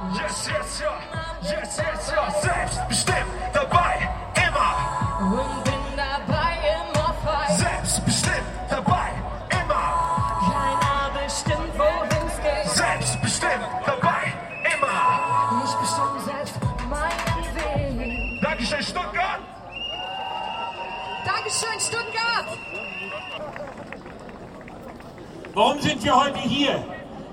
Yes, yes, ja, yes, yes, ja, selbstbestimmt dabei, immer. Und bin dabei immer frei. Selbstbestimmt dabei, immer. Keiner bestimmt, wohin's geht. Selbstbestimmt dabei, immer. Ich bestimme selbst meinen Weg. Dankeschön, Stuttgart. Dankeschön, Stuttgart. Warum sind wir heute hier?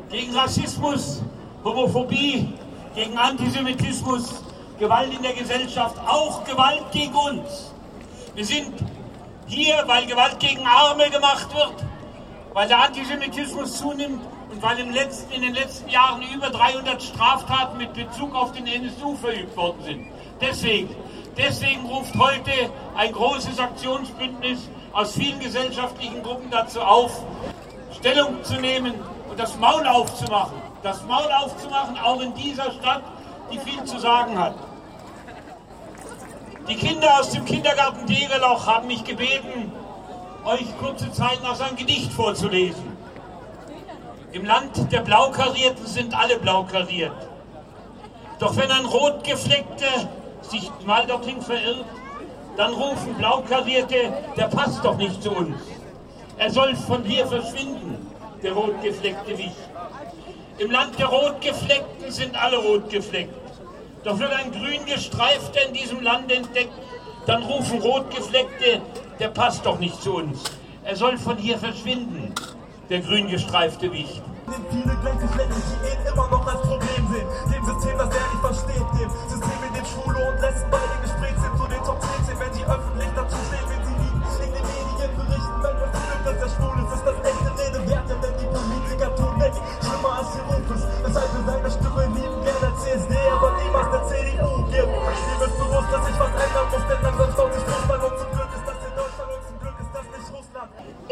Gegen Rassismus, Homophobie, gegen Antisemitismus, Gewalt in der Gesellschaft, auch Gewalt gegen uns. Wir sind hier, weil Gewalt gegen Arme gemacht wird, weil der Antisemitismus zunimmt und weil im letzten, in den letzten Jahren über 300 Straftaten mit Bezug auf den NSU verübt worden sind. Deswegen, deswegen ruft heute ein großes Aktionsbündnis aus vielen gesellschaftlichen Gruppen dazu auf, Stellung zu nehmen und das Maul aufzumachen. Das Maul aufzumachen, auch in dieser Stadt, die viel zu sagen hat. Die Kinder aus dem Kindergarten Degeloch haben mich gebeten, euch kurze Zeit nach sein Gedicht vorzulesen. Im Land der Blaukarierten sind alle blau kariert. Doch wenn ein Rotgefleckter sich mal dorthin verirrt, dann rufen Blaukarierte, der passt doch nicht zu uns. Er soll von hier verschwinden, der rotgefleckte Wicht. Im Land der Rotgefleckten sind alle rotgefleckt. Doch wird ein Grüngestreifter in diesem Land entdeckt, dann rufen Rotgefleckte, der passt doch nicht zu uns. Er soll von hier verschwinden, der grüngestreifte Wicht. Nimmt viele gleiche Flecken, die ihn immer noch als Problem sehen. Dem System, das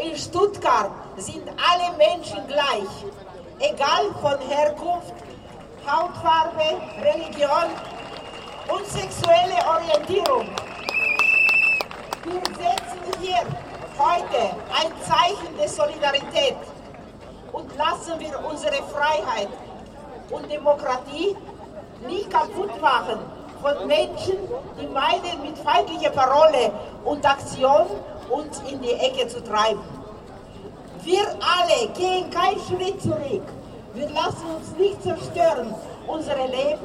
In Stuttgart sind alle Menschen gleich, egal von Herkunft, Hautfarbe, Religion und sexuelle Orientierung. Wir setzen hier heute ein Zeichen der Solidarität und lassen wir unsere Freiheit und Demokratie nicht kaputt machen von Menschen, die meinen, mit feindlicher Parole und Aktion uns in die Ecke zu treiben. Wir alle gehen keinen Schritt zurück. Wir lassen uns nicht zerstören. Unsere Leben,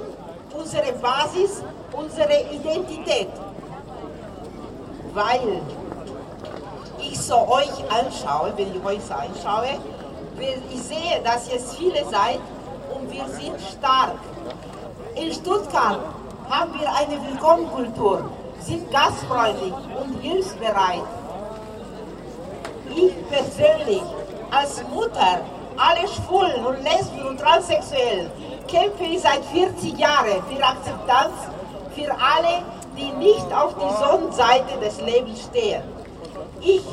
unsere Basis, unsere Identität. Weil ich so euch anschaue, wenn ich euch so anschaue, ich sehe, dass ihr viele seid und wir sind stark. In Stuttgart haben wir eine Willkommenkultur, sind gastfreundlich und hilfsbereit. Ich persönlich als Mutter alle Schwulen und Lesben und Transsexuellen kämpfe ich seit 40 Jahren für Akzeptanz für alle, die nicht auf die Sonnenseite des Lebens stehen. Ich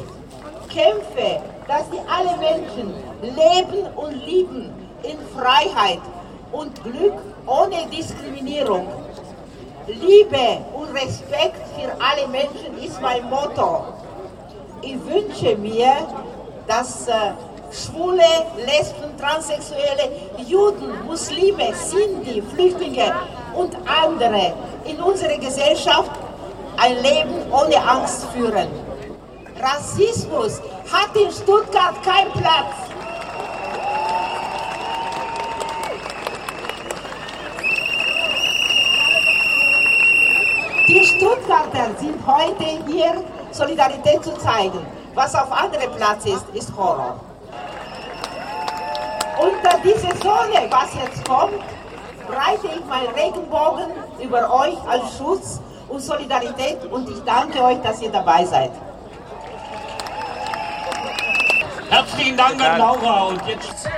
kämpfe, dass die alle Menschen leben und lieben in Freiheit und Glück ohne Diskriminierung. Liebe und Respekt für alle Menschen ist mein Motto. Ich wünsche mir, dass äh, Schwule, Lesben, Transsexuelle, Juden, Muslime, Sinti, Flüchtlinge und andere in unserer Gesellschaft ein Leben ohne Angst führen. Rassismus hat in Stuttgart keinen Platz. Die Stuttgarter sind heute hier, Solidarität zu zeigen. Was auf anderen Platz ist, ist Horror. Unter diese Sonne, was jetzt kommt, breite ich meinen Regenbogen über euch als Schutz und Solidarität und ich danke euch, dass ihr dabei seid. Herzlichen Dank an Laura und jetzt ja,